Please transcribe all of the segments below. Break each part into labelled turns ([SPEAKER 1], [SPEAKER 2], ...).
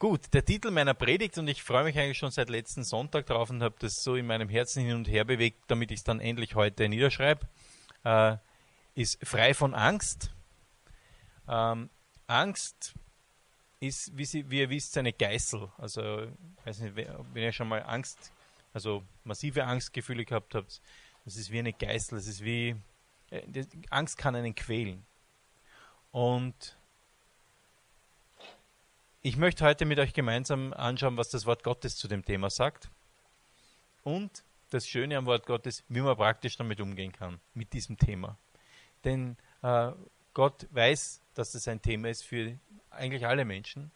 [SPEAKER 1] Gut, der Titel meiner Predigt, und ich freue mich eigentlich schon seit letzten Sonntag drauf und habe das so in meinem Herzen hin und her bewegt, damit ich es dann endlich heute niederschreibe, äh, ist frei von Angst. Ähm, Angst ist, wie, Sie, wie, ihr wisst, eine Geißel. Also, ich weiß nicht, wenn ihr schon mal Angst, also massive Angstgefühle gehabt habt, das ist wie eine Geißel. Das ist wie, äh, Angst kann einen quälen. Und ich möchte heute mit euch gemeinsam anschauen, was das Wort Gottes zu dem Thema sagt. Und das Schöne am Wort Gottes, wie man praktisch damit umgehen kann, mit diesem Thema. Denn äh, Gott weiß, dass das ein Thema ist für eigentlich alle Menschen.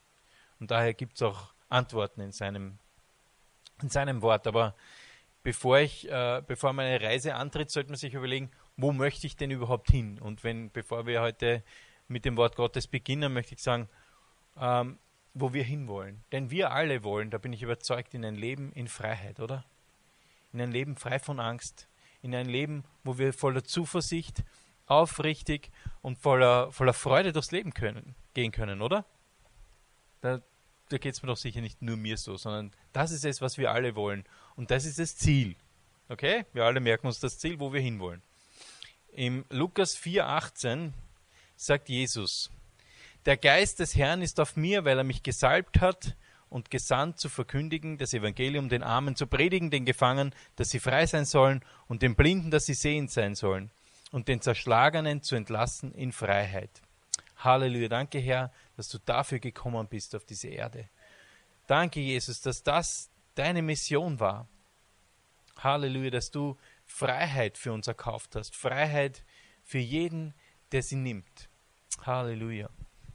[SPEAKER 1] Und daher gibt es auch Antworten in seinem, in seinem Wort. Aber bevor, ich, äh, bevor man eine Reise antritt, sollte man sich überlegen, wo möchte ich denn überhaupt hin? Und wenn, bevor wir heute mit dem Wort Gottes beginnen, möchte ich sagen, ähm, wo wir hinwollen. Denn wir alle wollen, da bin ich überzeugt, in ein Leben in Freiheit, oder? In ein Leben frei von Angst, in ein Leben, wo wir voller Zuversicht, aufrichtig und voller, voller Freude durchs Leben können, gehen können, oder? Da, da geht es mir doch sicher nicht nur mir so, sondern das ist es, was wir alle wollen. Und das ist das Ziel. Okay? Wir alle merken uns das Ziel, wo wir hinwollen. Im Lukas 4,18 sagt Jesus, der Geist des Herrn ist auf mir, weil er mich gesalbt hat und gesandt zu verkündigen, das Evangelium den Armen zu predigen, den Gefangenen, dass sie frei sein sollen und den Blinden, dass sie sehend sein sollen und den Zerschlagenen zu entlassen in Freiheit. Halleluja, danke Herr, dass du dafür gekommen bist auf diese Erde. Danke Jesus, dass das deine Mission war. Halleluja, dass du Freiheit für uns erkauft hast, Freiheit für jeden, der sie nimmt. Halleluja.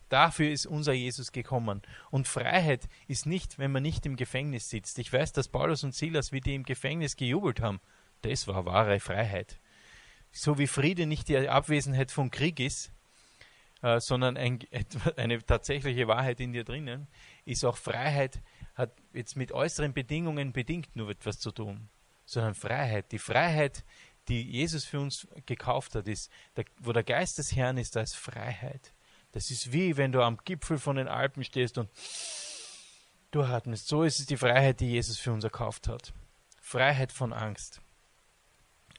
[SPEAKER 1] Dafür ist unser Jesus gekommen. Und Freiheit ist nicht, wenn man nicht im Gefängnis sitzt. Ich weiß, dass Paulus und Silas, wie die im Gefängnis gejubelt haben, das war wahre Freiheit. So wie Friede nicht die Abwesenheit von Krieg ist, äh, sondern ein, eine tatsächliche Wahrheit in dir drinnen, ist auch Freiheit, hat jetzt mit äußeren Bedingungen bedingt nur etwas zu tun, sondern Freiheit. Die Freiheit, die Jesus für uns gekauft hat, ist, wo der Geist des Herrn ist, da ist Freiheit. Das ist wie wenn du am Gipfel von den Alpen stehst und durchatmest. So ist es die Freiheit, die Jesus für uns erkauft hat. Freiheit von Angst.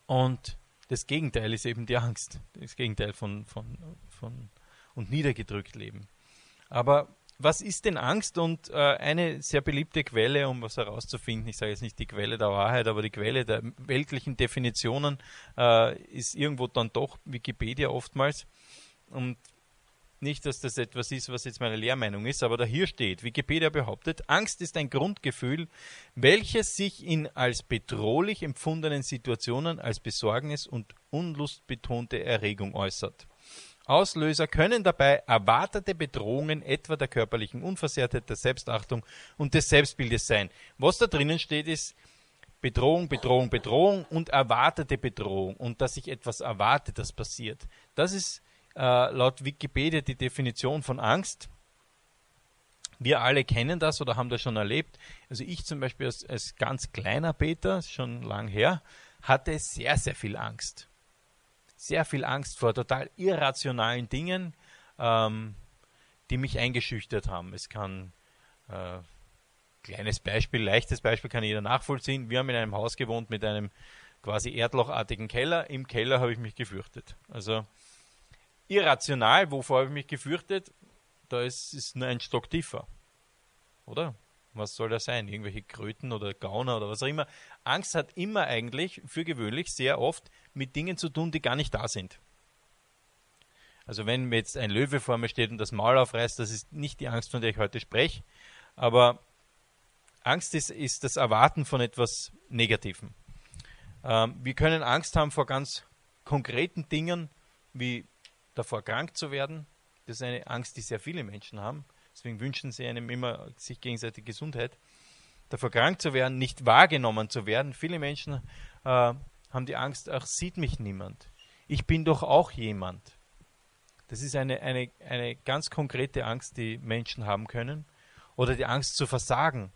[SPEAKER 1] Und das Gegenteil ist eben die Angst. Das Gegenteil von, von, von und niedergedrückt leben. Aber was ist denn Angst? Und äh, eine sehr beliebte Quelle, um was herauszufinden, ich sage jetzt nicht die Quelle der Wahrheit, aber die Quelle der weltlichen Definitionen, äh, ist irgendwo dann doch Wikipedia oftmals. Und nicht, dass das etwas ist, was jetzt meine Lehrmeinung ist, aber da hier steht, Wikipedia behauptet, Angst ist ein Grundgefühl, welches sich in als bedrohlich empfundenen Situationen als Besorgnis und unlustbetonte Erregung äußert. Auslöser können dabei erwartete Bedrohungen etwa der körperlichen Unversehrtheit, der Selbstachtung und des Selbstbildes sein. Was da drinnen steht, ist Bedrohung, Bedrohung, Bedrohung und erwartete Bedrohung und dass sich etwas erwartet, das passiert. Das ist äh, laut Wikipedia die Definition von Angst. Wir alle kennen das oder haben das schon erlebt. Also ich zum Beispiel als, als ganz kleiner Peter, schon lang her, hatte sehr, sehr viel Angst. Sehr viel Angst vor total irrationalen Dingen, ähm, die mich eingeschüchtert haben. Es kann äh, kleines Beispiel, leichtes Beispiel kann jeder nachvollziehen. Wir haben in einem Haus gewohnt mit einem quasi erdlochartigen Keller. Im Keller habe ich mich gefürchtet. Also irrational, wovor habe ich mich gefürchtet? Da ist es nur ein Stock tiefer. Oder? Was soll das sein? Irgendwelche Kröten oder Gauner oder was auch immer. Angst hat immer eigentlich, für gewöhnlich, sehr oft mit Dingen zu tun, die gar nicht da sind. Also wenn mir jetzt ein Löwe vor mir steht und das Maul aufreißt, das ist nicht die Angst, von der ich heute spreche. Aber Angst ist, ist das Erwarten von etwas Negativem. Ähm, wir können Angst haben vor ganz konkreten Dingen wie davor krank zu werden. Das ist eine Angst, die sehr viele Menschen haben. Deswegen wünschen sie einem immer sich gegenseitig Gesundheit. Davor krank zu werden, nicht wahrgenommen zu werden. Viele Menschen äh, haben die Angst, ach, sieht mich niemand. Ich bin doch auch jemand. Das ist eine, eine, eine ganz konkrete Angst, die Menschen haben können. Oder die Angst zu versagen.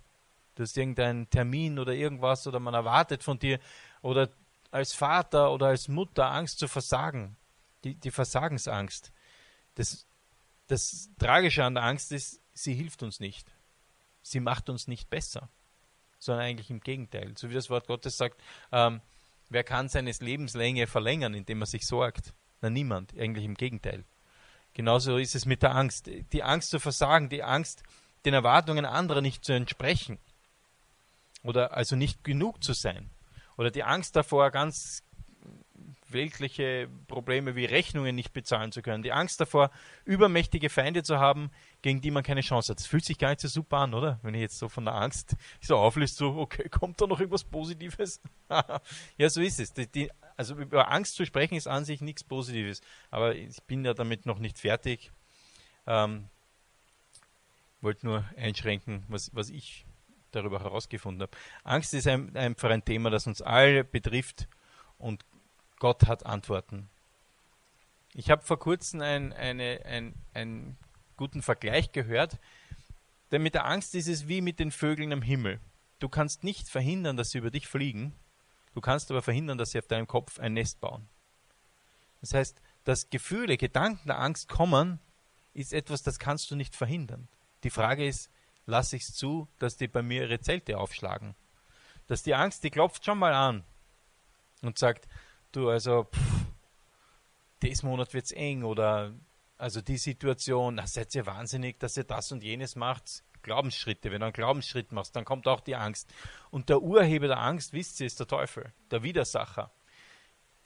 [SPEAKER 1] Du hast irgendeinen Termin oder irgendwas oder man erwartet von dir. Oder als Vater oder als Mutter Angst zu versagen die, die Versagensangst. Das, das Tragische an der Angst ist, sie hilft uns nicht. Sie macht uns nicht besser, sondern eigentlich im Gegenteil. So wie das Wort Gottes sagt, ähm, wer kann seines Lebenslänge verlängern, indem er sich sorgt? Na niemand, eigentlich im Gegenteil. Genauso ist es mit der Angst. Die Angst zu versagen, die Angst, den Erwartungen anderer nicht zu entsprechen. Oder also nicht genug zu sein. Oder die Angst davor, ganz weltliche Probleme wie Rechnungen nicht bezahlen zu können. Die Angst davor, übermächtige Feinde zu haben, gegen die man keine Chance hat. Das fühlt sich gar nicht so super an, oder? Wenn ich jetzt so von der Angst so auflöst, so, okay, kommt da noch irgendwas Positives? ja, so ist es. Die, die, also über Angst zu sprechen ist an sich nichts Positives. Aber ich bin ja damit noch nicht fertig. Ähm, wollte nur einschränken, was, was ich darüber herausgefunden habe. Angst ist ein, einfach ein Thema, das uns alle betrifft und Gott hat Antworten. Ich habe vor kurzem einen ein, ein guten Vergleich gehört, denn mit der Angst ist es wie mit den Vögeln am Himmel. Du kannst nicht verhindern, dass sie über dich fliegen, du kannst aber verhindern, dass sie auf deinem Kopf ein Nest bauen. Das heißt, dass Gefühle, Gedanken der Angst kommen, ist etwas, das kannst du nicht verhindern. Die Frage ist, lasse ich es zu, dass die bei mir ihre Zelte aufschlagen? Dass die Angst, die klopft schon mal an und sagt, du, also, pff, des Monat wird es eng oder also die Situation, na, seid ihr wahnsinnig, dass ihr das und jenes macht. Glaubensschritte, wenn du einen Glaubensschritt machst, dann kommt auch die Angst. Und der Urheber der Angst, wisst ihr, ist der Teufel, der Widersacher.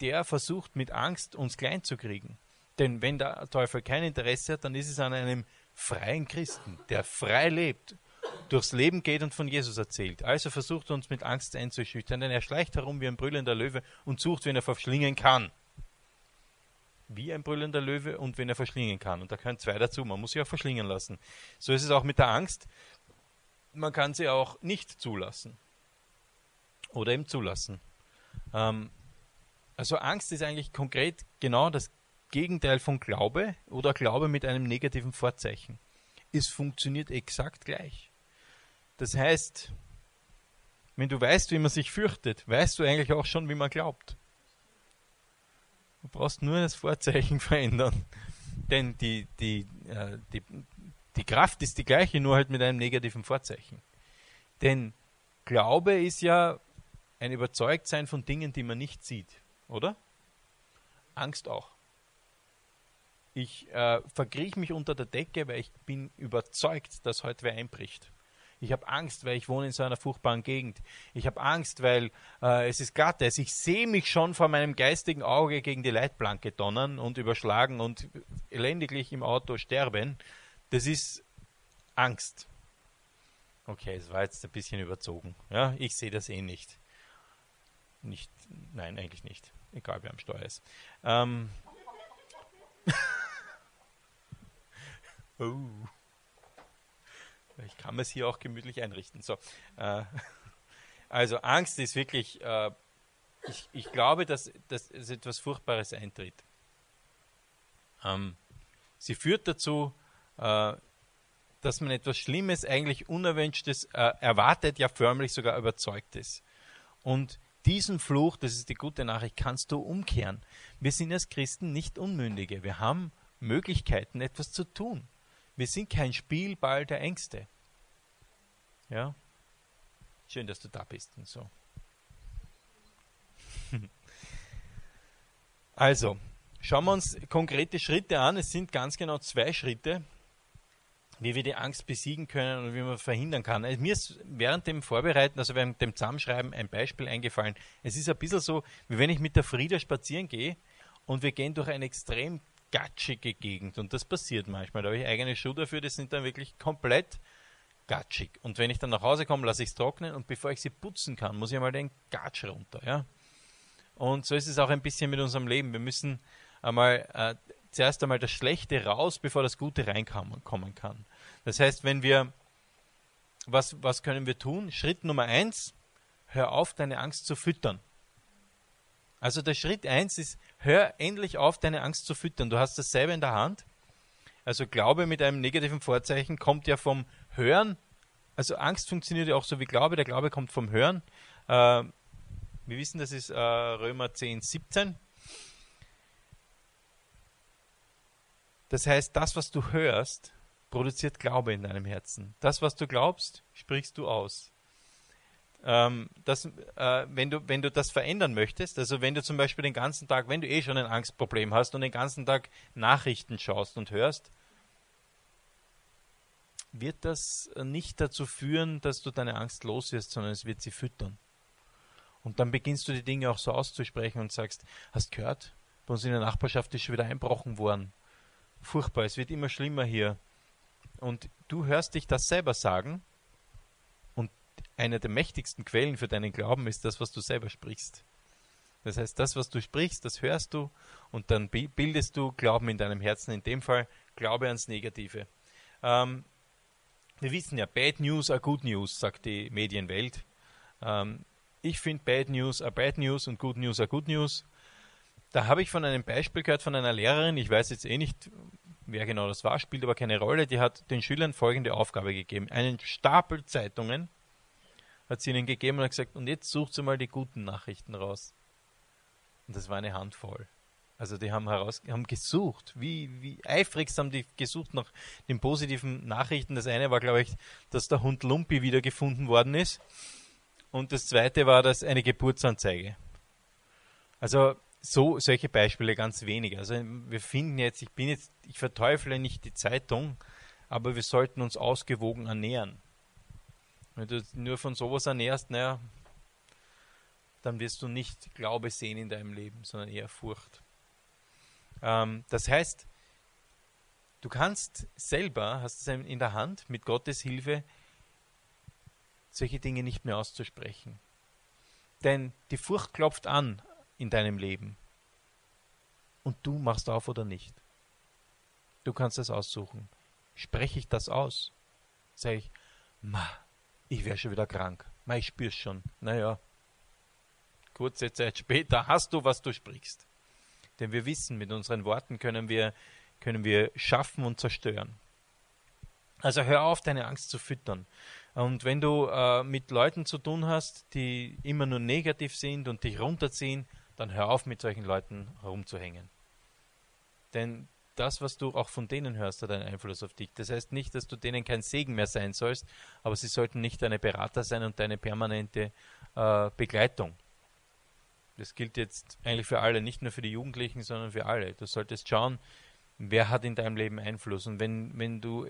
[SPEAKER 1] Der versucht mit Angst uns klein zu kriegen. Denn wenn der Teufel kein Interesse hat, dann ist es an einem freien Christen, der frei lebt, durchs Leben geht und von Jesus erzählt. Also versucht er uns mit Angst einzuschüchtern, denn er schleicht herum wie ein brüllender Löwe und sucht, wen er verschlingen kann. Wie ein brüllender Löwe und wen er verschlingen kann. Und da können zwei dazu, man muss sie auch verschlingen lassen. So ist es auch mit der Angst. Man kann sie auch nicht zulassen. Oder eben zulassen. Ähm, also Angst ist eigentlich konkret genau das Gegenteil von Glaube oder Glaube mit einem negativen Vorzeichen. Es funktioniert exakt gleich. Das heißt, wenn du weißt, wie man sich fürchtet, weißt du eigentlich auch schon, wie man glaubt. Du brauchst nur das Vorzeichen verändern. Denn die, die, äh, die, die Kraft ist die gleiche, nur halt mit einem negativen Vorzeichen. Denn Glaube ist ja ein Überzeugtsein von Dingen, die man nicht sieht, oder? Angst auch. Ich äh, verkriech mich unter der Decke, weil ich bin überzeugt, dass heute wer einbricht. Ich habe Angst, weil ich wohne in so einer furchtbaren Gegend. Ich habe Angst, weil äh, es ist glatt ist. Ich sehe mich schon vor meinem geistigen Auge gegen die Leitplanke donnern und überschlagen und elendiglich im Auto sterben. Das ist Angst. Okay, es war jetzt ein bisschen überzogen. Ja, ich sehe das eh nicht. Nicht, nein, eigentlich nicht. Egal, wer am Steuer ist. Ähm. oh. Ich kann es hier auch gemütlich einrichten. So, äh, also Angst ist wirklich, äh, ich, ich, glaube, dass, dass etwas Furchtbares eintritt. Ähm, sie führt dazu, äh, dass man etwas Schlimmes, eigentlich Unerwünschtes erwartet, ja förmlich sogar überzeugt ist. Und diesen Fluch, das ist die gute Nachricht, kannst du umkehren. Wir sind als Christen nicht Unmündige. Wir haben Möglichkeiten, etwas zu tun. Wir sind kein Spielball der Ängste. Ja? Schön, dass du da bist und so. Also, schauen wir uns konkrete Schritte an. Es sind ganz genau zwei Schritte, wie wir die Angst besiegen können und wie man verhindern kann. Also mir ist während dem Vorbereiten, also während dem Zusammenschreiben, ein Beispiel eingefallen. Es ist ein bisschen so, wie wenn ich mit der Frieda spazieren gehe und wir gehen durch eine extrem gatschige Gegend. Und das passiert manchmal. Da habe ich eigene Schuhe dafür, die sind dann wirklich komplett gatschig. Und wenn ich dann nach Hause komme, lasse ich es trocknen und bevor ich sie putzen kann, muss ich einmal den Gatsch runter. Ja? Und so ist es auch ein bisschen mit unserem Leben. Wir müssen einmal äh, zuerst einmal das Schlechte raus, bevor das Gute reinkommen kann. Das heißt, wenn wir, was, was können wir tun? Schritt Nummer eins, hör auf, deine Angst zu füttern. Also der Schritt eins ist, hör endlich auf, deine Angst zu füttern. Du hast das selber in der Hand. Also Glaube mit einem negativen Vorzeichen kommt ja vom Hören. Also Angst funktioniert ja auch so wie Glaube. Der Glaube kommt vom Hören. Äh, wir wissen, das ist äh, Römer 10, 17. Das heißt, das, was du hörst, produziert Glaube in deinem Herzen. Das, was du glaubst, sprichst du aus. Ähm, das, äh, wenn, du, wenn du das verändern möchtest, also wenn du zum Beispiel den ganzen Tag, wenn du eh schon ein Angstproblem hast und den ganzen Tag Nachrichten schaust und hörst, wird das nicht dazu führen, dass du deine Angst los wirst, sondern es wird sie füttern. Und dann beginnst du die Dinge auch so auszusprechen und sagst, hast gehört, bei uns in der Nachbarschaft ist schon wieder einbrochen worden. Furchtbar, es wird immer schlimmer hier. Und du hörst dich das selber sagen und eine der mächtigsten Quellen für deinen Glauben ist das, was du selber sprichst. Das heißt, das, was du sprichst, das hörst du und dann bildest du Glauben in deinem Herzen. In dem Fall Glaube ans Negative. Ähm, wir wissen ja, Bad News are Good News, sagt die Medienwelt. Ähm, ich finde Bad News are Bad News und Good News are Good News. Da habe ich von einem Beispiel gehört von einer Lehrerin, ich weiß jetzt eh nicht, wer genau das war, spielt aber keine Rolle, die hat den Schülern folgende Aufgabe gegeben. Einen Stapel Zeitungen hat sie ihnen gegeben und hat gesagt, und jetzt sucht sie mal die guten Nachrichten raus. Und das war eine Handvoll. Also die haben heraus, haben gesucht, wie, wie eifrig haben die gesucht nach den positiven Nachrichten. Das eine war, glaube ich, dass der Hund Lumpi wieder gefunden worden ist. Und das zweite war, dass eine Geburtsanzeige. Also so solche Beispiele ganz wenige. Also wir finden jetzt, ich bin jetzt, ich verteufle nicht die Zeitung, aber wir sollten uns ausgewogen ernähren. Wenn du nur von sowas ernährst, naja, dann wirst du nicht Glaube sehen in deinem Leben, sondern eher Furcht. Ähm, das heißt, du kannst selber, hast es in der Hand, mit Gottes Hilfe, solche Dinge nicht mehr auszusprechen. Denn die Furcht klopft an in deinem Leben. Und du machst auf oder nicht. Du kannst es aussuchen. Spreche ich das aus? Sage ich, ma, ich wäre schon wieder krank. Ma, ich spür's schon. Naja, kurze Zeit später hast du, was du sprichst. Denn wir wissen, mit unseren Worten können wir, können wir schaffen und zerstören. Also hör auf, deine Angst zu füttern. Und wenn du äh, mit Leuten zu tun hast, die immer nur negativ sind und dich runterziehen, dann hör auf, mit solchen Leuten herumzuhängen. Denn das, was du auch von denen hörst, hat einen Einfluss auf dich. Das heißt nicht, dass du denen kein Segen mehr sein sollst, aber sie sollten nicht deine Berater sein und deine permanente äh, Begleitung. Das gilt jetzt eigentlich für alle, nicht nur für die Jugendlichen, sondern für alle. Du solltest schauen, wer hat in deinem Leben Einfluss. Und wenn, wenn du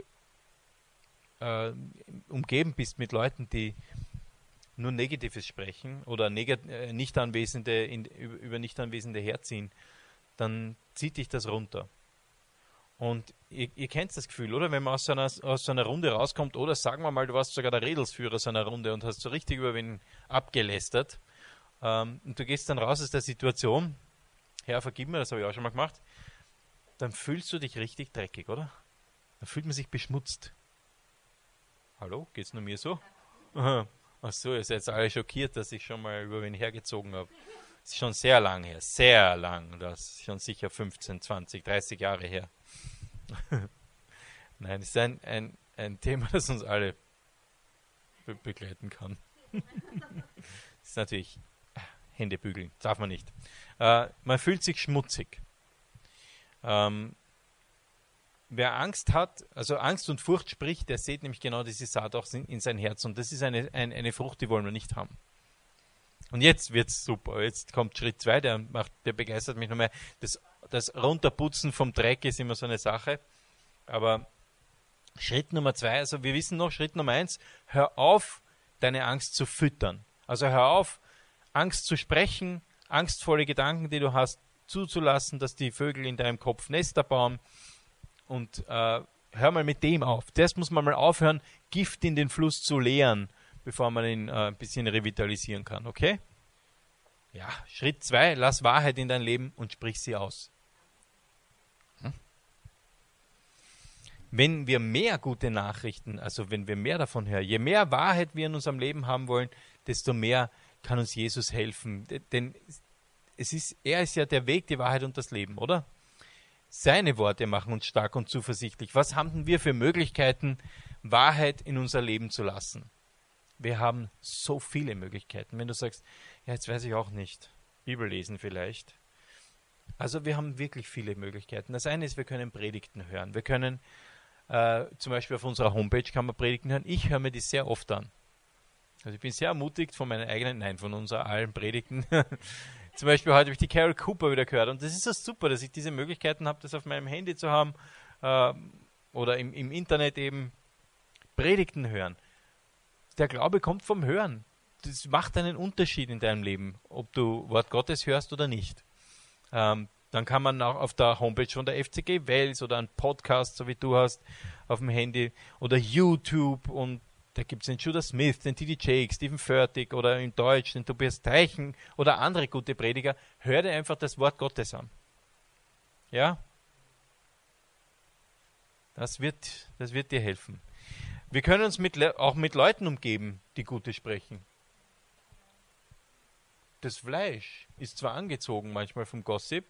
[SPEAKER 1] äh, umgeben bist mit Leuten, die nur Negatives sprechen oder negat äh, nicht Anwesende in, über nicht Anwesende herziehen, dann zieht dich das runter. Und ihr, ihr, kennt das Gefühl, oder? Wenn man aus so, einer, aus so einer Runde rauskommt, oder sagen wir mal, du warst sogar der Redelsführer so Runde und hast so richtig über wen abgelästert, ähm, und du gehst dann raus aus der Situation, Herr, vergib mir, das habe ich auch schon mal gemacht, dann fühlst du dich richtig dreckig, oder? Dann fühlt man sich beschmutzt. Hallo, geht's nur mir so? Aha. Ach so, ihr seid alle schockiert, dass ich schon mal über wen hergezogen habe. Ist schon sehr lang her, sehr lang. Das ist schon sicher 15, 20, 30 Jahre her. Nein, es ist ein, ein, ein Thema, das uns alle be begleiten kann. das ist natürlich Hände bügeln. Darf man nicht. Äh, man fühlt sich schmutzig. Ähm, wer Angst hat, also Angst und Furcht spricht, der sieht nämlich genau diese Saat auch in sein Herz. Und das ist eine, ein, eine Frucht, die wollen wir nicht haben. Und jetzt wird es super. Jetzt kommt Schritt 2, der, der begeistert mich noch mehr. Das, das Runterputzen vom Dreck ist immer so eine Sache. Aber Schritt Nummer 2, also wir wissen noch, Schritt Nummer 1, hör auf, deine Angst zu füttern. Also hör auf, Angst zu sprechen, angstvolle Gedanken, die du hast, zuzulassen, dass die Vögel in deinem Kopf Nester bauen. Und äh, hör mal mit dem auf. Zuerst muss man mal aufhören, Gift in den Fluss zu leeren, bevor man ihn äh, ein bisschen revitalisieren kann. Okay? Ja, Schritt 2, lass Wahrheit in dein Leben und sprich sie aus. Hm? Wenn wir mehr gute Nachrichten, also wenn wir mehr davon hören, je mehr Wahrheit wir in unserem Leben haben wollen, desto mehr kann uns Jesus helfen. Denn es ist, er ist ja der Weg, die Wahrheit und das Leben, oder? Seine Worte machen uns stark und zuversichtlich. Was haben wir für Möglichkeiten, Wahrheit in unser Leben zu lassen? Wir haben so viele Möglichkeiten. Wenn du sagst, ja, jetzt weiß ich auch nicht, Bibel lesen vielleicht. Also wir haben wirklich viele Möglichkeiten. Das eine ist, wir können Predigten hören. Wir können Äh, zum Beispiel auf unserer Homepage kann man Predigten hören. Ich höre mir die sehr oft an. Also ich bin sehr ermutigt von meinen eigenen, nein, von unseren allen Predigten. zum Beispiel heute habe ich die Carol Cooper wieder gehört und das ist so super, dass ich diese Möglichkeiten habe, das auf meinem Handy zu haben äh, oder im, im Internet eben Predigten hören. Der Glaube kommt vom Hören. Das macht einen Unterschied in deinem Leben, ob du Wort Gottes hörst oder nicht. Ähm, dann kann man auch auf der Homepage von der FCG Wels oder einen Podcast, so wie du hast, auf dem Handy oder YouTube und da gibt es den Judas Smith, den T.D. Jake, Stephen Furtick oder in Deutsch den Tobias Teichen oder andere gute Prediger. Hör dir einfach das Wort Gottes an. Ja? Das wird, das wird dir helfen. Wir können uns mit, auch mit Leuten umgeben, die Gutes sprechen. Das Fleisch ist zwar angezogen manchmal vom Gossip,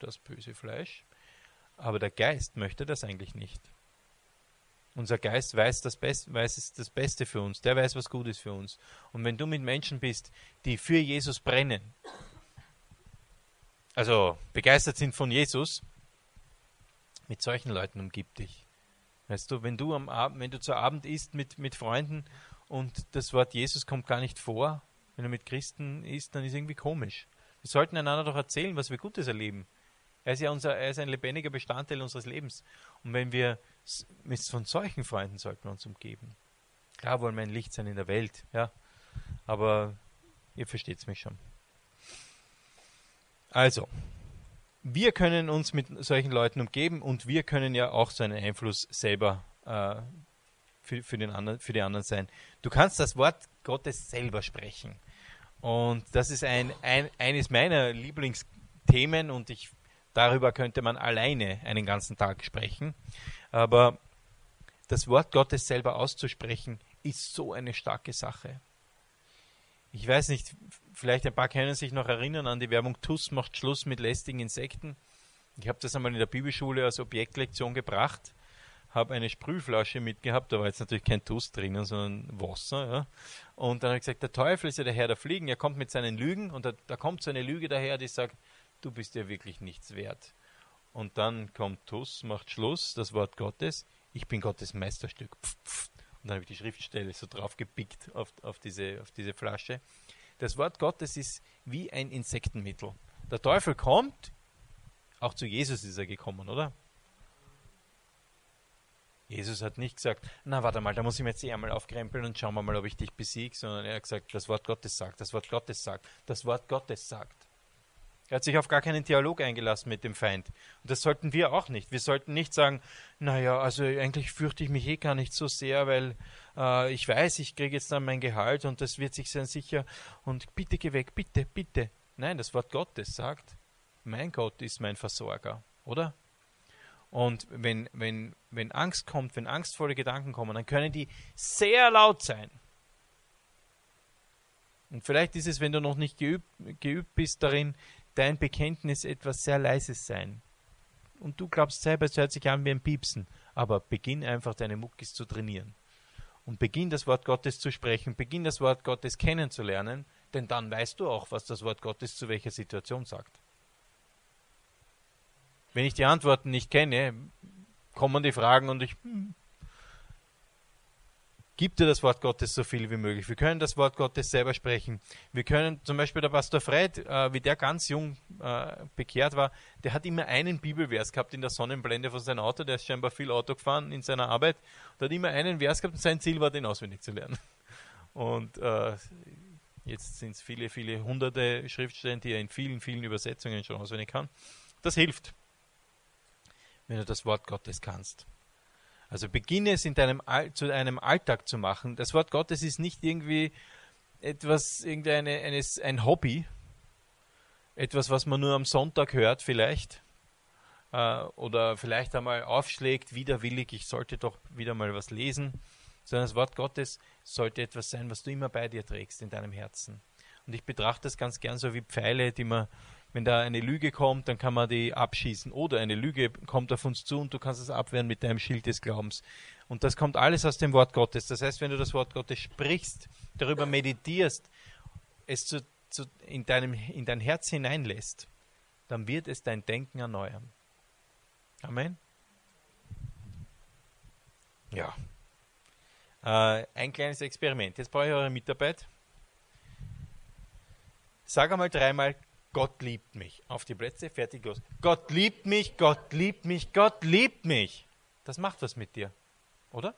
[SPEAKER 1] das böse Fleisch, aber der Geist möchte das eigentlich nicht. Unser Geist weiß das, Best, weiß das Beste für uns, der weiß, was gut ist für uns. Und wenn du mit Menschen bist, die für Jesus brennen, also begeistert sind von Jesus, mit solchen Leuten umgib dich. Weißt du, wenn du am Abend, wenn du zu Abend isst mit, mit Freunden und das Wort Jesus kommt gar nicht vor, wenn du mit Christen isst, dann ist irgendwie komisch. Wir sollten einander doch erzählen, was wir Gutes erleben. Er ist ja unser, er ist ein lebendiger Bestandteil unseres Lebens. Und wenn wir mit von solchen Freunden sollten wir uns umgeben. Klar wollen wir ein Licht sein in der Welt, ja. Aber ihr versteht es mich schon. Also, wir können uns mit solchen Leuten umgeben und wir können ja auch so einen Einfluss selber äh, für, für, den anderen, für die anderen sein. Du kannst das Wort Gottes selber sprechen. Und das ist ein, ein, eines meiner Lieblingsthemen und ich, darüber könnte man alleine einen ganzen Tag sprechen. Aber das Wort Gottes selber auszusprechen, ist so eine starke Sache. Ich weiß nicht, vielleicht ein paar können sich noch erinnern an die Werbung TUS macht Schluss mit lästigen Insekten. Ich habe das einmal in der Bibelschule als Objektlektion gebracht, habe eine Sprühflasche mitgehabt, da war jetzt natürlich kein TUS drinnen, sondern Wasser. Ja. Und dann habe ich gesagt, der Teufel ist ja der Herr der Fliegen, er kommt mit seinen Lügen und da, da kommt so eine Lüge daher, die sagt, du bist ja wirklich nichts wert. Und dann kommt TUS, macht Schluss, das Wort Gottes, ich bin Gottes Meisterstück. Pff, pff. Und dann habe ich die Schriftstelle so drauf gepickt auf, auf, diese, auf diese Flasche. Das Wort Gottes ist wie ein Insektenmittel. Der Teufel kommt, auch zu Jesus ist er gekommen, oder? Jesus hat nicht gesagt, na warte mal, da muss ich mir jetzt eh einmal aufkrempeln und schauen wir mal, ob ich dich besiege, sondern er hat gesagt, das Wort Gottes sagt, das Wort Gottes sagt, das Wort Gottes sagt. Er hat sich auf gar keinen Dialog eingelassen mit dem Feind. Und das sollten wir auch nicht. Wir sollten nicht sagen, naja, also eigentlich fürchte ich mich eh gar nicht so sehr, weil äh, ich weiß, ich kriege jetzt dann mein Gehalt und das wird sich sehr sicher und bitte geh weg, bitte, bitte. Nein, das Wort Gottes sagt, mein Gott ist mein Versorger, oder? Und wenn, wenn, wenn Angst kommt, wenn angstvolle Gedanken kommen, dann können die sehr laut sein. Und vielleicht ist es, wenn du noch nicht geübt, geübt bist darin, dein Bekenntnis etwas sehr Leises sein. Und du glaubst selber, es hört sich an wie ein Piepsen, aber beginn einfach deine Muckis zu trainieren. Und beginn das Wort Gottes zu sprechen, beginn das Wort Gottes kennenzulernen, denn dann weißt du auch, was das Wort Gottes zu welcher Situation sagt. Wenn ich die Antworten nicht kenne, kommen die Fragen und ich hm, Gib dir das Wort Gottes so viel wie möglich. Wir können das Wort Gottes selber sprechen. Wir können zum Beispiel der Pastor Fred, äh, wie der ganz jung äh, bekehrt war, der hat immer einen Bibelvers gehabt in der Sonnenblende von seinem Auto. Der ist scheinbar viel Auto gefahren in seiner Arbeit. Der hat immer einen Vers gehabt und sein Ziel war, den auswendig zu lernen. Und äh, jetzt sind es viele, viele hunderte Schriftstellen, die er in vielen, vielen Übersetzungen schon auswendig kann. Das hilft, wenn du das Wort Gottes kannst. Also beginne es in deinem zu einem Alltag zu machen. Das Wort Gottes ist nicht irgendwie etwas, irgendeine, eines, ein Hobby, etwas, was man nur am Sonntag hört vielleicht äh, oder vielleicht einmal aufschlägt, widerwillig, ich sollte doch wieder mal was lesen, sondern das Wort Gottes sollte etwas sein, was du immer bei dir trägst in deinem Herzen. Und ich betrachte das ganz gern so wie Pfeile, die man wenn da eine Lüge kommt, dann kann man die abschießen. Oder eine Lüge kommt auf uns zu und du kannst es abwehren mit deinem Schild des Glaubens. Und das kommt alles aus dem Wort Gottes. Das heißt, wenn du das Wort Gottes sprichst, darüber meditierst, es zu, zu, in, deinem, in dein Herz hineinlässt, dann wird es dein Denken erneuern. Amen. Ja. Äh, ein kleines Experiment. Jetzt brauche ich eure Mitarbeit. Sag einmal dreimal, Gott liebt mich. Auf die Plätze, fertig, los. Gott liebt mich, Gott liebt mich, Gott liebt mich. Das macht was mit dir, oder?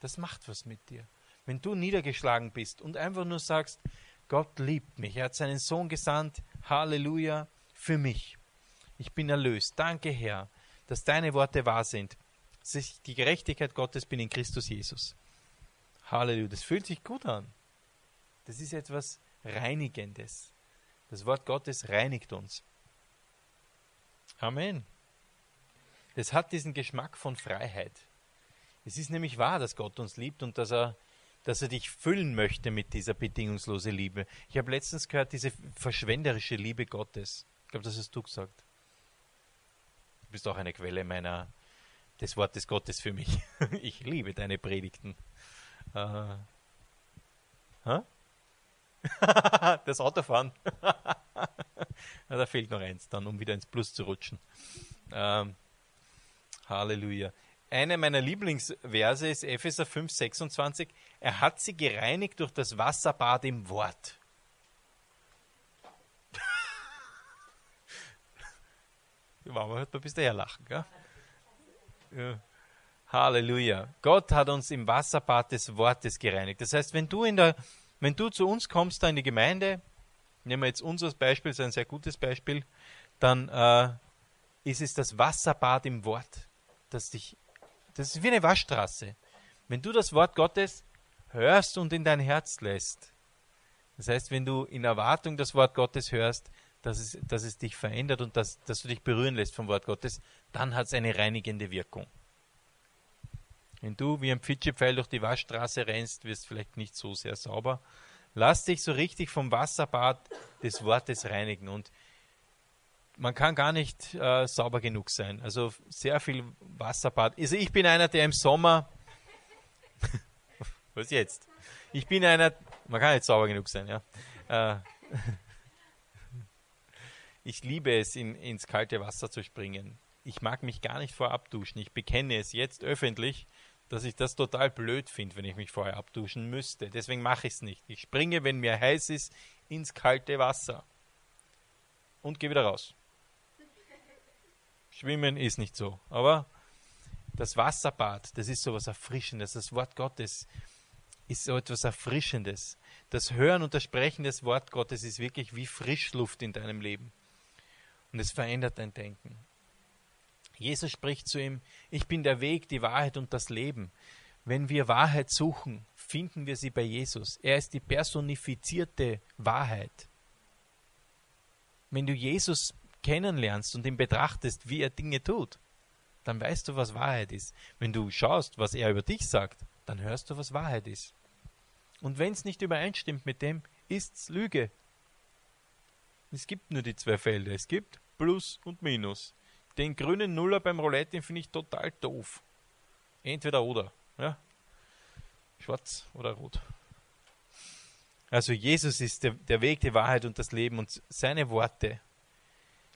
[SPEAKER 1] Das macht was mit dir. Wenn du niedergeschlagen bist und einfach nur sagst, Gott liebt mich, er hat seinen Sohn gesandt, Halleluja, für mich. Ich bin erlöst. Danke, Herr, dass deine Worte wahr sind. Die Gerechtigkeit Gottes bin in Christus Jesus. Halleluja. Das fühlt sich gut an. Das ist etwas Reinigendes. Das Wort Gottes reinigt uns. Amen. Es hat diesen Geschmack von Freiheit. Es ist nämlich wahr, dass Gott uns liebt und dass er, dass er dich füllen möchte mit dieser bedingungslosen Liebe. Ich habe letztens gehört, diese verschwenderische Liebe Gottes. Ich glaube, das hast du gesagt. Du bist auch eine Quelle meiner, des Wortes Gottes für mich. Ich liebe deine Predigten. Äh, das Autofahren. da fehlt noch eins dann, um wieder ins Plus zu rutschen. Ähm, Halleluja. Eine meiner Lieblingsverse ist Epheser 5, 26. Er hat sie gereinigt durch das Wasserbad im Wort. Mama hört man bis daher lachen, gell? Ja. Halleluja. Gott hat uns im Wasserbad des Wortes gereinigt. Das heißt, wenn du in der wenn du zu uns kommst, die Gemeinde, nehmen wir jetzt uns als Beispiel, das ist ein sehr gutes Beispiel, dann äh, ist es das Wasserbad im Wort, das dich, das ist wie eine Waschstraße. Wenn du das Wort Gottes hörst und in dein Herz lässt, das heißt, wenn du in Erwartung das Wort Gottes hörst, dass es, dass es dich verändert und dass, dass du dich berühren lässt vom Wort Gottes, dann hat es eine reinigende Wirkung. Wenn du wie ein Pfitschepfeil durch die Waschstraße rennst, wirst du vielleicht nicht so sehr sauber. Lass dich so richtig vom Wasserbad des Wortes reinigen. Und man kann gar nicht äh, sauber genug sein. Also sehr viel Wasserbad. Also ich bin einer, der im Sommer. Was jetzt? Ich bin einer. Man kann nicht sauber genug sein, ja. Äh, ich liebe es, in, ins kalte Wasser zu springen. Ich mag mich gar nicht vorab duschen. Ich bekenne es jetzt öffentlich dass ich das total blöd finde, wenn ich mich vorher abduschen müsste. Deswegen mache ich es nicht. Ich springe, wenn mir heiß ist, ins kalte Wasser und gehe wieder raus. Schwimmen ist nicht so, aber das Wasserbad, das ist so was Erfrischendes. Das Wort Gottes ist so etwas Erfrischendes. Das Hören und das Sprechen des Wort Gottes ist wirklich wie Frischluft in deinem Leben. Und es verändert dein Denken. Jesus spricht zu ihm, ich bin der Weg, die Wahrheit und das Leben. Wenn wir Wahrheit suchen, finden wir sie bei Jesus. Er ist die personifizierte Wahrheit. Wenn du Jesus kennenlernst und ihn betrachtest, wie er Dinge tut, dann weißt du, was Wahrheit ist. Wenn du schaust, was er über dich sagt, dann hörst du, was Wahrheit ist. Und wenn es nicht übereinstimmt mit dem, ist's Lüge. Es gibt nur die zwei Felder. Es gibt Plus und Minus. Den grünen Nuller beim Roulette, finde ich total doof. Entweder oder. Ja? Schwarz oder rot. Also Jesus ist der, der Weg, die Wahrheit und das Leben und seine Worte.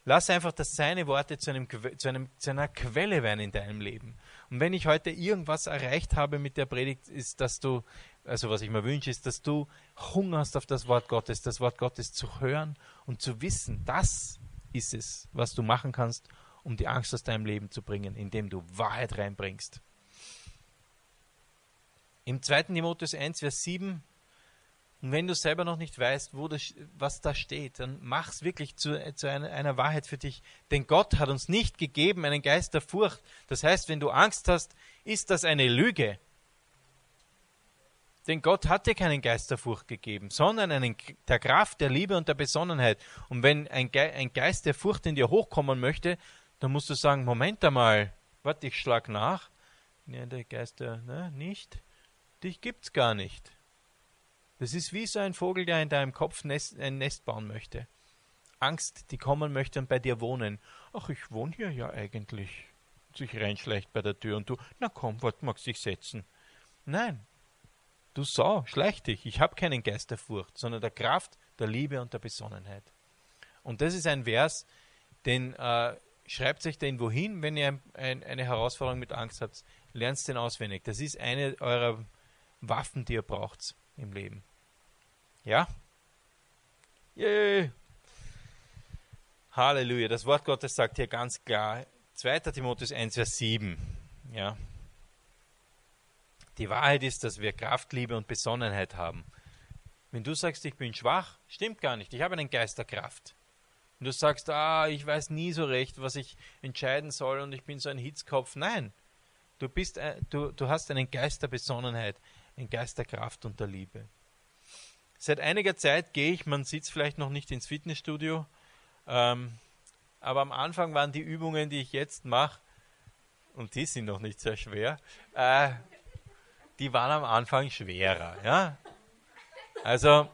[SPEAKER 1] Lass einfach, dass seine Worte zu, einem, zu, einem, zu einer Quelle werden in deinem Leben. Und wenn ich heute irgendwas erreicht habe mit der Predigt, ist, dass du, also was ich mir wünsche, ist, dass du Hunger hast auf das Wort Gottes, das Wort Gottes zu hören und zu wissen, das ist es, was du machen kannst, um die Angst aus deinem Leben zu bringen, indem du Wahrheit reinbringst. Im 2. Timotheus 1, Vers 7, und wenn du selber noch nicht weißt, das, was da steht, dann mach es wirklich zu, zu einer, einer, Wahrheit für dich. Denn Gott hat uns nicht gegeben einen Geist der Furcht. Das heißt, wenn du Angst hast, ist das eine Lüge. Denn Gott hat dir keinen Geist der Furcht gegeben, sondern einen der Kraft, der Liebe und der Besonnenheit. Und wenn ein, Ge ein Geist der Furcht in dir hochkommen möchte, dann musst du sagen, Moment einmal, warte, ich schlag nach. Ja, der Geister, ne, nicht. Dich gibt's gar nicht. Das ist wie so ein Vogel, der in deinem Kopf Nest, ein Nest bauen möchte. Angst, die kommen möchte und bei dir wohnen. Ach, ich wohne hier ja eigentlich. Sich reinschleicht bei der Tür und du, na komm, warte, magst dich setzen. Nein, du Sau, schleich dich. Ich habe keinen Geist der Furcht, sondern der Kraft, der Liebe und der Besonnenheit. Und das ist ein Vers, den äh, Schreibt euch den wohin, wenn ihr ein, eine Herausforderung mit Angst habt. Lernt den auswendig. Das ist eine eurer Waffen, die ihr braucht im Leben. Ja? Yay! Halleluja. Das Wort Gottes sagt hier ganz klar, 2. Timotheus 1, Vers 7. Ja. Die Wahrheit ist, dass wir Kraft, Liebe und Besonnenheit haben. Wenn du sagst, ich bin schwach, stimmt gar nicht. Ich habe einen Geist der Kraft. Wenn du sagst, ah, ich weiß nie so recht, was ich entscheiden soll und ich bin so ein Hitzkopf. Nein, du, bist, du, du hast einen Geist der Besonnenheit, einen Geist der Kraft und der Liebe. Seit einiger Zeit gehe ich, man es vielleicht noch nicht ins Fitnessstudio, ähm, aber am Anfang waren die Übungen, die ich jetzt mache, und die sind noch nicht sehr schwer, äh, die waren am Anfang schwerer. Ja? Also,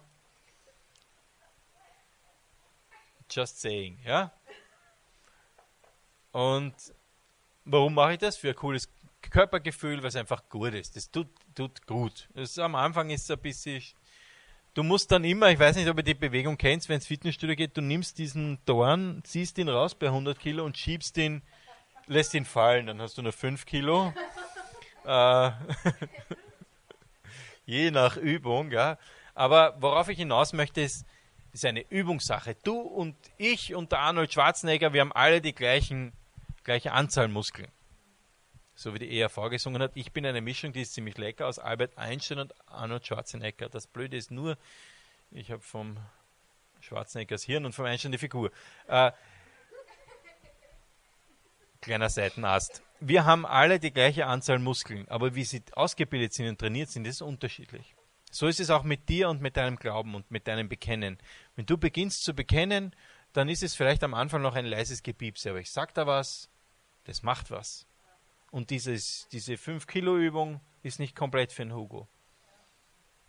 [SPEAKER 1] just saying, ja. Und warum mache ich das? Für ein cooles Körpergefühl, weil es einfach gut ist. Das tut, tut gut. Das am Anfang ist es ein bisschen. Du musst dann immer, ich weiß nicht, ob ihr die Bewegung kennst, wenn es Fitnessstudio geht, du nimmst diesen Dorn, ziehst ihn raus bei 100 Kilo und schiebst ihn, lässt ihn fallen. Dann hast du nur 5 Kilo. äh, je nach Übung, ja. Aber worauf ich hinaus möchte, ist, ist eine Übungssache. Du und ich und der Arnold Schwarzenegger, wir haben alle die gleichen, gleiche Anzahl Muskeln. So wie die ERV gesungen hat. Ich bin eine Mischung, die ist ziemlich lecker, aus Albert Einstein und Arnold Schwarzenegger. Das Blöde ist nur, ich habe vom Schwarzeneggers Hirn und vom Einstein die Figur. Äh, kleiner Seitenast. Wir haben alle die gleiche Anzahl Muskeln, aber wie sie ausgebildet sind und trainiert sind, ist unterschiedlich. So ist es auch mit dir und mit deinem Glauben und mit deinem Bekennen. Wenn du beginnst zu bekennen, dann ist es vielleicht am Anfang noch ein leises Gepiepse, aber ich sag da was, das macht was. Und dieses, diese 5-Kilo-Übung ist nicht komplett für den Hugo.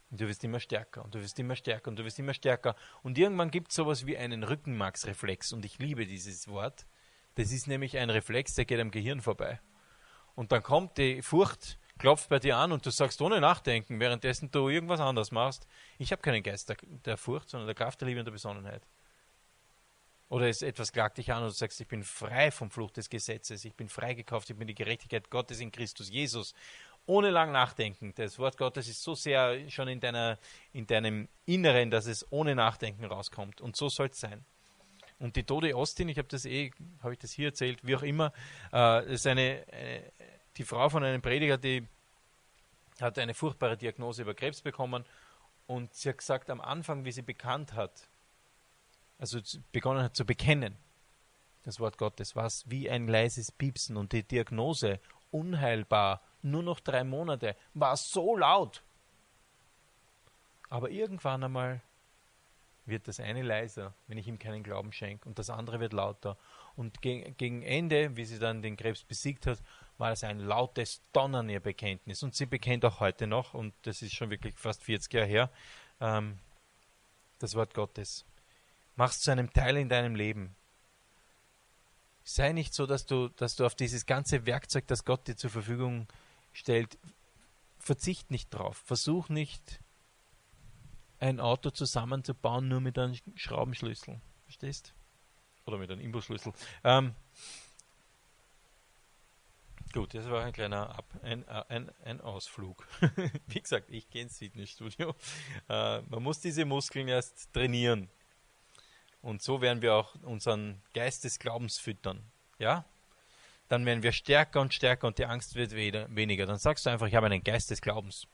[SPEAKER 1] Und du wirst immer stärker und du wirst immer stärker und du wirst immer stärker. Und irgendwann gibt es sowas wie einen Rückenmarksreflex. Und ich liebe dieses Wort. Das ist nämlich ein Reflex, der geht am Gehirn vorbei. Und dann kommt die Furcht, klopft bei dir an und du sagst ohne Nachdenken, währenddessen du irgendwas anderes machst, ich habe keinen Geist der, der, Furcht, sondern der Kraft der Liebe und der Besonnenheit. Oder es etwas klagt dich an und du sagst, ich bin frei vom Fluch des Gesetzes, ich bin freigekauft, ich bin die Gerechtigkeit Gottes in Christus Jesus. Ohne lang nachdenken. Das Wort Gottes ist so sehr schon in, deiner, in deinem Inneren, dass es ohne Nachdenken rauskommt. Und so soll es sein. Und die Tode Austin, ich habe das eh, habe ich das hier erzählt, wie auch immer, äh, ist eine, eine, die Frau von einem Prediger, die hat eine furchtbare Diagnose über Krebs bekommen und sie hat gesagt, am Anfang, wie sie bekannt hat, also begonnen hat zu bekennen, das Wort Gottes, war es wie ein leises Piepsen und die Diagnose unheilbar, nur noch drei Monate, war so laut. Aber irgendwann einmal wird das eine leiser, wenn ich ihm keinen Glauben schenke, und das andere wird lauter. Und ge gegen Ende, wie sie dann den Krebs besiegt hat, war es ein lautes Donnern ihr Bekenntnis. Und sie bekennt auch heute noch, und das ist schon wirklich fast 40 Jahre her, ähm, das Wort Gottes. Mach es zu einem Teil in deinem Leben. Sei nicht so, dass du, dass du auf dieses ganze Werkzeug, das Gott dir zur Verfügung stellt, verzicht nicht drauf. Versuch nicht, ein Auto zusammenzubauen, nur mit einem Schraubenschlüssel. Verstehst? Oder mit einem Imbusschlüssel. Ähm, Gut, das war ein kleiner Ab ein, äh, ein, ein Ausflug. Wie gesagt, ich gehe ins Fitnessstudio. Äh, man muss diese Muskeln erst trainieren. Und so werden wir auch unseren Geist des Glaubens füttern. Ja? Dann werden wir stärker und stärker und die Angst wird weniger. Dann sagst du einfach, ich habe einen Geist des Glaubens.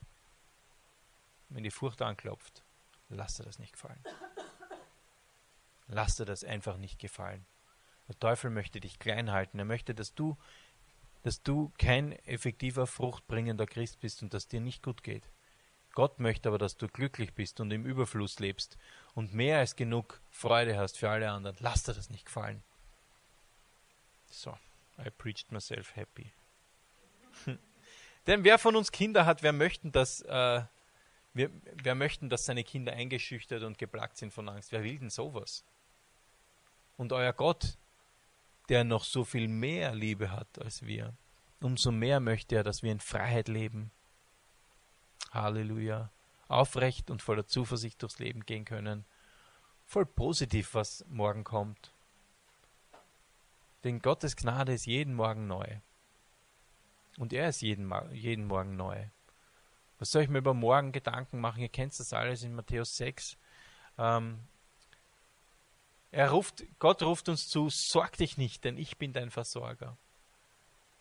[SPEAKER 1] Wenn die Furcht anklopft, lass dir das nicht gefallen. Lass dir das einfach nicht gefallen. Der Teufel möchte dich klein halten. Er möchte, dass du dass du kein effektiver, fruchtbringender Christ bist und dass dir nicht gut geht. Gott möchte aber, dass du glücklich bist und im Überfluss lebst und mehr als genug Freude hast für alle anderen. Lass dir das nicht gefallen. So, I preached myself happy. Denn wer von uns Kinder hat, wer möchten, dass, äh, wer, wer möchten, dass seine Kinder eingeschüchtert und geplagt sind von Angst? Wer will denn sowas? Und euer Gott, der noch so viel mehr Liebe hat als wir. Umso mehr möchte er, dass wir in Freiheit leben. Halleluja. Aufrecht und voller Zuversicht durchs Leben gehen können. Voll positiv, was morgen kommt. Denn Gottes Gnade ist jeden Morgen neu. Und er ist jeden, jeden Morgen neu. Was soll ich mir über morgen Gedanken machen? Ihr kennt das alles in Matthäus 6. Ähm, er ruft, Gott ruft uns zu, sorg dich nicht, denn ich bin dein Versorger.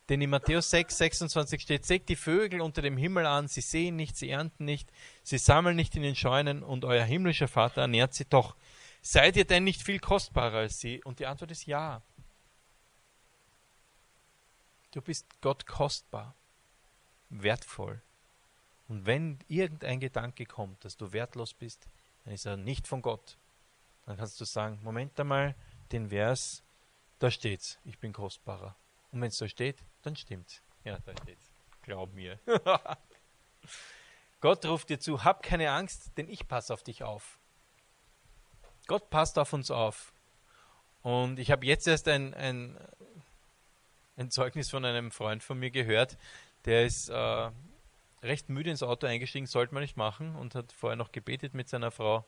[SPEAKER 1] Denn in Matthäus 6, 26 steht, seht die Vögel unter dem Himmel an, sie sehen nicht, sie ernten nicht, sie sammeln nicht in den Scheunen und euer himmlischer Vater ernährt sie doch. Seid ihr denn nicht viel kostbarer als sie? Und die Antwort ist ja. Du bist Gott kostbar, wertvoll. Und wenn irgendein Gedanke kommt, dass du wertlos bist, dann ist er nicht von Gott. Dann kannst du sagen, Moment einmal, den Vers, da steht's, ich bin kostbarer. Und wenn es so steht, dann stimmt's. Ja, da steht's. Glaub mir. Gott ruft dir zu, hab keine Angst, denn ich passe auf dich auf. Gott passt auf uns auf. Und ich habe jetzt erst ein, ein, ein, Zeugnis von einem Freund von mir gehört, der ist äh, recht müde ins Auto eingestiegen, sollte man nicht machen, und hat vorher noch gebetet mit seiner Frau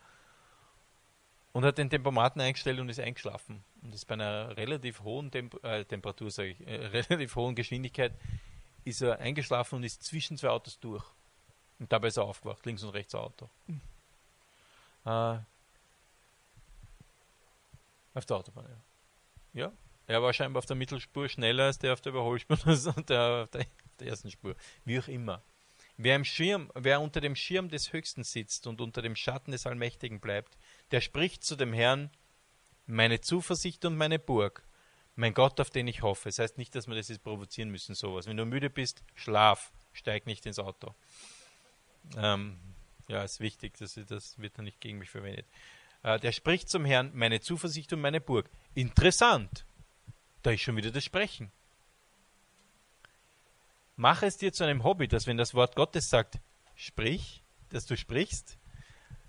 [SPEAKER 1] und hat den Tempomaten eingestellt und ist eingeschlafen. Und ist bei einer relativ hohen Temp äh, Temperatur, sage ich, äh, relativ hohen Geschwindigkeit, ist er eingeschlafen und ist zwischen zwei Autos durch. Und dabei ist er aufgewacht, links und rechts Auto. Mhm. Äh, auf der Autobahn, ja. Ja, er war scheinbar auf der Mittelspur schneller als der auf der Überholspur und der auf der, der ersten Spur. Wie auch immer. Wer, im Schirm, wer unter dem Schirm des Höchsten sitzt und unter dem Schatten des Allmächtigen bleibt, der spricht zu dem Herrn, meine Zuversicht und meine Burg, mein Gott, auf den ich hoffe. Das heißt nicht, dass wir das jetzt provozieren müssen, sowas. Wenn du müde bist, schlaf, steig nicht ins Auto. Ähm, ja, ist wichtig, das, das wird dann nicht gegen mich verwendet. Äh, der spricht zum Herrn, meine Zuversicht und meine Burg. Interessant. Da ist schon wieder das Sprechen. Mach es dir zu einem Hobby, dass wenn das Wort Gottes sagt, sprich, dass du sprichst,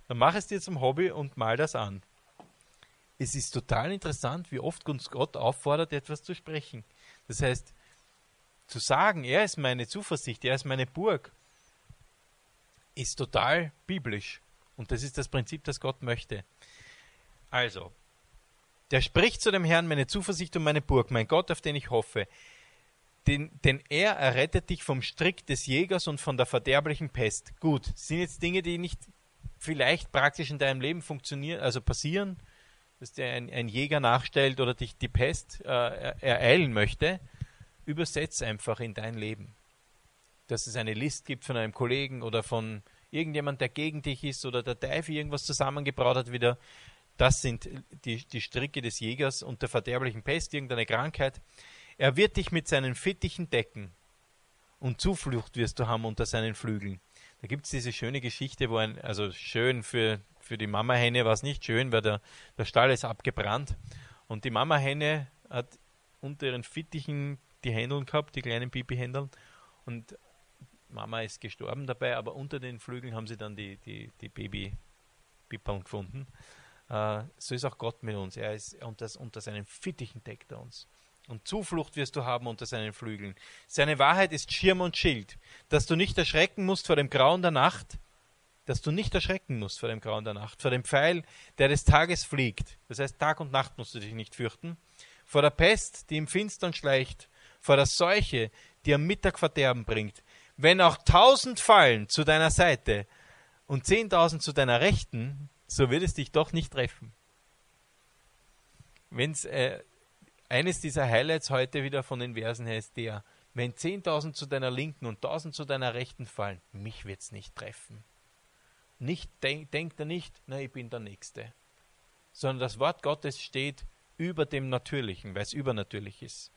[SPEAKER 1] dann mach es dir zum Hobby und mal das an. Es ist total interessant, wie oft uns Gott auffordert, etwas zu sprechen. Das heißt, zu sagen, er ist meine Zuversicht, er ist meine Burg, ist total biblisch. Und das ist das Prinzip, das Gott möchte. Also, der spricht zu dem Herrn, meine Zuversicht und meine Burg, mein Gott, auf den ich hoffe. Denn, denn er errettet dich vom Strick des Jägers und von der verderblichen Pest. Gut, sind jetzt Dinge, die nicht vielleicht praktisch in deinem Leben funktionieren, also passieren, dass dir ein, ein Jäger nachstellt oder dich die Pest äh, ereilen möchte, übersetz einfach in dein Leben. Dass es eine List gibt von einem Kollegen oder von irgendjemand, der gegen dich ist oder der Teufel irgendwas zusammengebraut hat wieder. Das sind die, die Stricke des Jägers und der verderblichen Pest, irgendeine Krankheit. Er wird dich mit seinen Fittichen decken und Zuflucht wirst du haben unter seinen Flügeln. Da gibt es diese schöne Geschichte, wo ein, also schön für, für die Mamahenne war es nicht schön, weil der, der Stall ist abgebrannt. Und die Mamahenne hat unter ihren Fittichen die Händeln gehabt, die kleinen Pipi-Händeln. Und Mama ist gestorben dabei, aber unter den Flügeln haben sie dann die, die, die Baby-Pippeln gefunden. Äh, so ist auch Gott mit uns. Er ist unter, unter seinen Fittichen deckt er uns und Zuflucht wirst du haben unter seinen Flügeln. Seine Wahrheit ist Schirm und Schild, dass du nicht erschrecken musst vor dem Grauen der Nacht, dass du nicht erschrecken musst vor dem Grauen der Nacht, vor dem Pfeil, der des Tages fliegt. Das heißt, Tag und Nacht musst du dich nicht fürchten. Vor der Pest, die im Finstern schleicht, vor der Seuche, die am Mittag Verderben bringt. Wenn auch tausend fallen zu deiner Seite und zehntausend zu deiner Rechten, so wird es dich doch nicht treffen. Wenn's, äh, eines dieser Highlights heute wieder von den Versen her ist der, wenn 10.000 zu deiner Linken und 1.000 zu deiner Rechten fallen, mich wird es nicht treffen. Nicht, denk, denkt er nicht, na, ich bin der Nächste. Sondern das Wort Gottes steht über dem Natürlichen, weil es übernatürlich ist.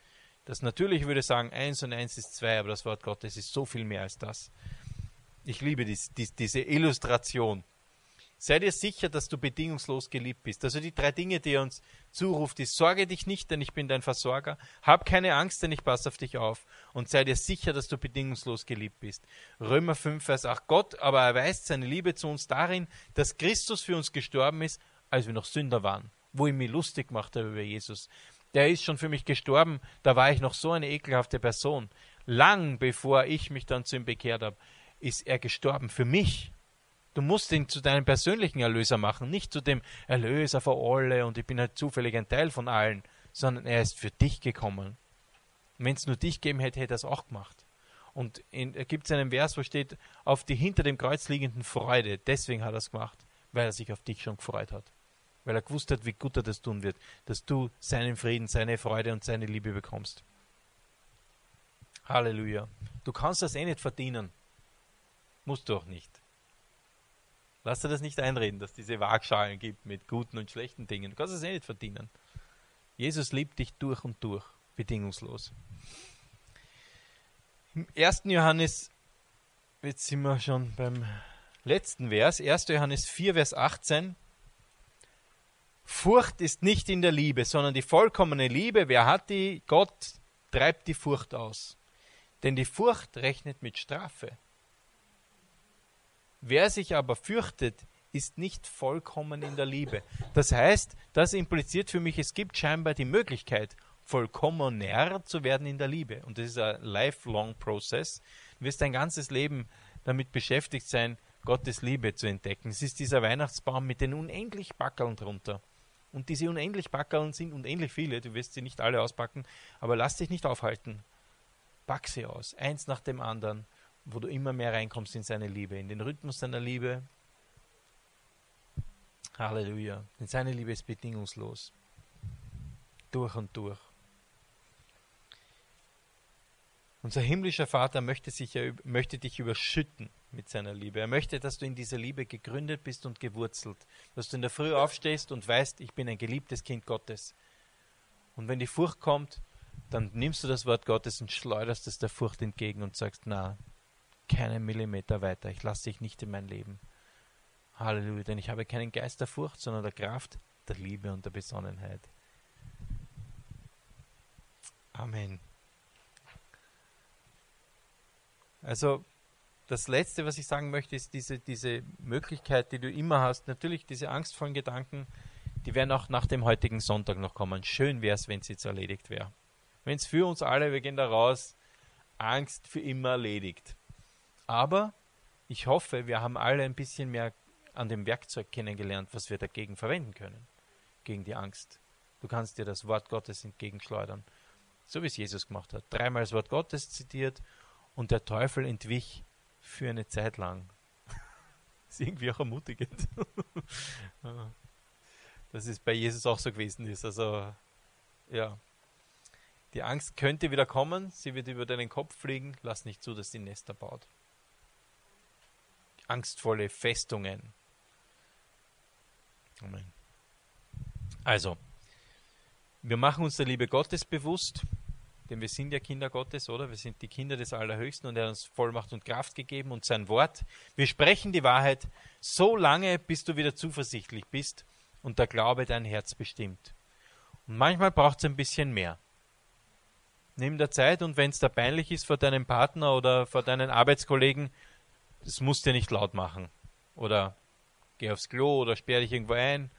[SPEAKER 1] Das Natürliche würde sagen, eins und eins ist zwei, aber das Wort Gottes ist so viel mehr als das. Ich liebe dies, dies, diese Illustration. Sei dir sicher, dass du bedingungslos geliebt bist. Also die drei Dinge, die er uns zuruft, ist, sorge dich nicht, denn ich bin dein Versorger. Hab keine Angst, denn ich passe auf dich auf. Und sei dir sicher, dass du bedingungslos geliebt bist. Römer 5, Vers 8. Gott aber erweist seine Liebe zu uns darin, dass Christus für uns gestorben ist, als wir noch Sünder waren. Wo ich mich lustig gemacht habe über Jesus. Der ist schon für mich gestorben, da war ich noch so eine ekelhafte Person. Lang bevor ich mich dann zu ihm bekehrt habe, ist er gestorben für mich Du musst ihn zu deinem persönlichen Erlöser machen, nicht zu dem Erlöser für alle und ich bin halt zufällig ein Teil von allen, sondern er ist für dich gekommen. Wenn es nur dich gegeben hätte, hätte er es auch gemacht. Und da gibt es einen Vers, wo steht, auf die hinter dem Kreuz liegenden Freude. Deswegen hat er es gemacht, weil er sich auf dich schon gefreut hat. Weil er gewusst hat, wie gut er das tun wird, dass du seinen Frieden, seine Freude und seine Liebe bekommst. Halleluja. Du kannst das eh nicht verdienen. Musst du auch nicht. Lass dir das nicht einreden, dass es diese Waagschalen gibt mit guten und schlechten Dingen. Du kannst es eh nicht verdienen. Jesus liebt dich durch und durch, bedingungslos. Im 1. Johannes, jetzt sind wir schon beim letzten Vers, 1. Johannes 4, Vers 18. Furcht ist nicht in der Liebe, sondern die vollkommene Liebe, wer hat die? Gott treibt die Furcht aus. Denn die Furcht rechnet mit Strafe. Wer sich aber fürchtet, ist nicht vollkommen in der Liebe. Das heißt, das impliziert für mich, es gibt scheinbar die Möglichkeit, vollkommener zu werden in der Liebe. Und das ist ein lifelong Process. Du wirst dein ganzes Leben damit beschäftigt sein, Gottes Liebe zu entdecken. Es ist dieser Weihnachtsbaum mit den unendlich Backeln drunter. Und diese unendlich Backeln sind unendlich viele, du wirst sie nicht alle auspacken, aber lass dich nicht aufhalten. Pack sie aus, eins nach dem anderen, wo du immer mehr reinkommst in seine Liebe, in den Rhythmus seiner Liebe. Halleluja. Denn seine Liebe ist bedingungslos. Durch und durch. Unser himmlischer Vater möchte, sich, möchte dich überschütten mit seiner Liebe. Er möchte, dass du in dieser Liebe gegründet bist und gewurzelt. Dass du in der Früh aufstehst und weißt, ich bin ein geliebtes Kind Gottes. Und wenn die Furcht kommt, dann nimmst du das Wort Gottes und schleuderst es der Furcht entgegen und sagst, na, keinen Millimeter weiter, ich lasse dich nicht in mein Leben. Halleluja, denn ich habe keinen Geist der Furcht, sondern der Kraft, der Liebe und der Besonnenheit. Amen. Also das Letzte, was ich sagen möchte, ist diese, diese Möglichkeit, die du immer hast. Natürlich, diese angstvollen Gedanken, die werden auch nach dem heutigen Sonntag noch kommen. Schön wäre es, wenn es jetzt erledigt wäre. Wenn es für uns alle, wir gehen da raus, Angst für immer erledigt. Aber ich hoffe, wir haben alle ein bisschen mehr an dem Werkzeug kennengelernt, was wir dagegen verwenden können. Gegen die Angst. Du kannst dir das Wort Gottes entgegenschleudern. So wie es Jesus gemacht hat. Dreimal das Wort Gottes zitiert und der Teufel entwich für eine Zeit lang. ist irgendwie auch ermutigend. Dass es bei Jesus auch so gewesen ist. Also, ja. Die Angst könnte wieder kommen, sie wird über deinen Kopf fliegen. Lass nicht zu, dass die Nester baut. Angstvolle Festungen. Amen. Also, wir machen uns der Liebe Gottes bewusst denn wir sind ja Kinder Gottes, oder? Wir sind die Kinder des Allerhöchsten und er hat uns Vollmacht und Kraft gegeben und sein Wort. Wir sprechen die Wahrheit so lange, bis du wieder zuversichtlich bist und der Glaube dein Herz bestimmt. Und manchmal braucht es ein bisschen mehr. Nimm der Zeit und wenn es da peinlich ist vor deinem Partner oder vor deinen Arbeitskollegen, das musst du nicht laut machen. Oder geh aufs Klo oder sperr dich irgendwo ein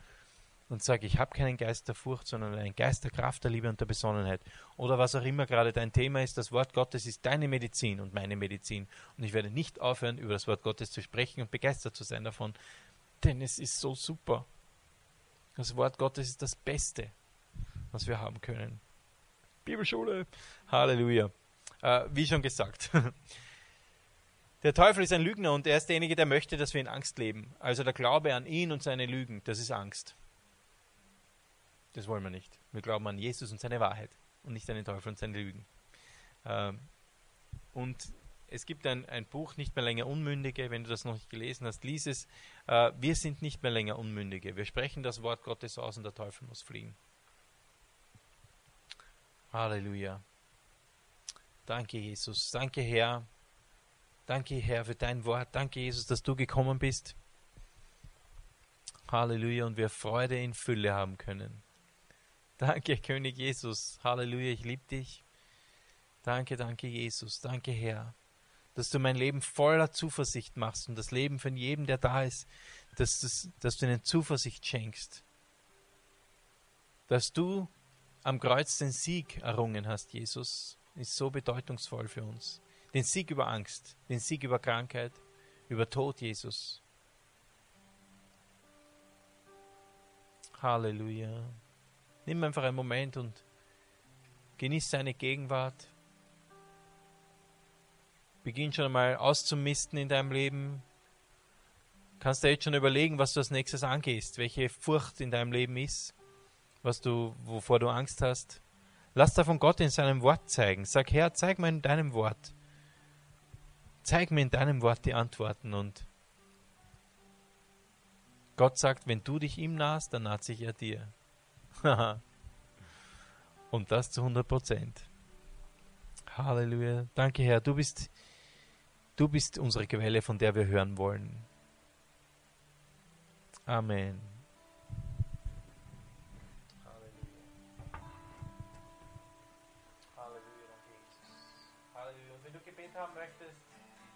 [SPEAKER 1] und sage, ich habe keinen Geist der Furcht, sondern einen Geist der Kraft, der Liebe und der Besonnenheit. Oder was auch immer gerade dein Thema ist, das Wort Gottes ist deine Medizin und meine Medizin. Und ich werde nicht aufhören, über das Wort Gottes zu sprechen und begeistert zu sein davon, denn es ist so super. Das Wort Gottes ist das Beste, was wir haben können. Bibelschule, Halleluja. Äh, wie schon gesagt. Der Teufel ist ein Lügner und er ist derjenige, der möchte, dass wir in Angst leben. Also der Glaube an ihn und seine Lügen, das ist Angst. Das wollen wir nicht. Wir glauben an Jesus und seine Wahrheit und nicht an den Teufel und seine Lügen. Ähm, und es gibt ein, ein Buch, Nicht mehr länger Unmündige, wenn du das noch nicht gelesen hast, lies es. Äh, wir sind nicht mehr länger Unmündige. Wir sprechen das Wort Gottes aus und der Teufel muss fliehen. Halleluja. Danke, Jesus. Danke, Herr. Danke, Herr, für dein Wort. Danke, Jesus, dass du gekommen bist. Halleluja. Und wir Freude in Fülle haben können. Danke, König Jesus. Halleluja, ich liebe dich. Danke, danke, Jesus. Danke, Herr, dass du mein Leben voller Zuversicht machst und das Leben von jedem, der da ist, dass, das, dass du ihnen Zuversicht schenkst. Dass du am Kreuz den Sieg errungen hast, Jesus, ist so bedeutungsvoll für uns. Den Sieg über Angst, den Sieg über Krankheit, über Tod, Jesus. Halleluja. Nimm einfach einen Moment und genieß seine Gegenwart. Beginn schon einmal auszumisten in deinem Leben. Kannst du jetzt schon überlegen, was du als nächstes angehst, welche Furcht in deinem Leben ist, was du, wovor du Angst hast. Lass da von Gott in seinem Wort zeigen. Sag, Herr, zeig mir in deinem Wort. Zeig mir in deinem Wort die Antworten und Gott sagt, wenn du dich ihm nahst, dann naht sich er dir. und das zu 100 Prozent. Halleluja. Danke, Herr. Du bist, du bist unsere Quelle, von der wir hören wollen. Amen.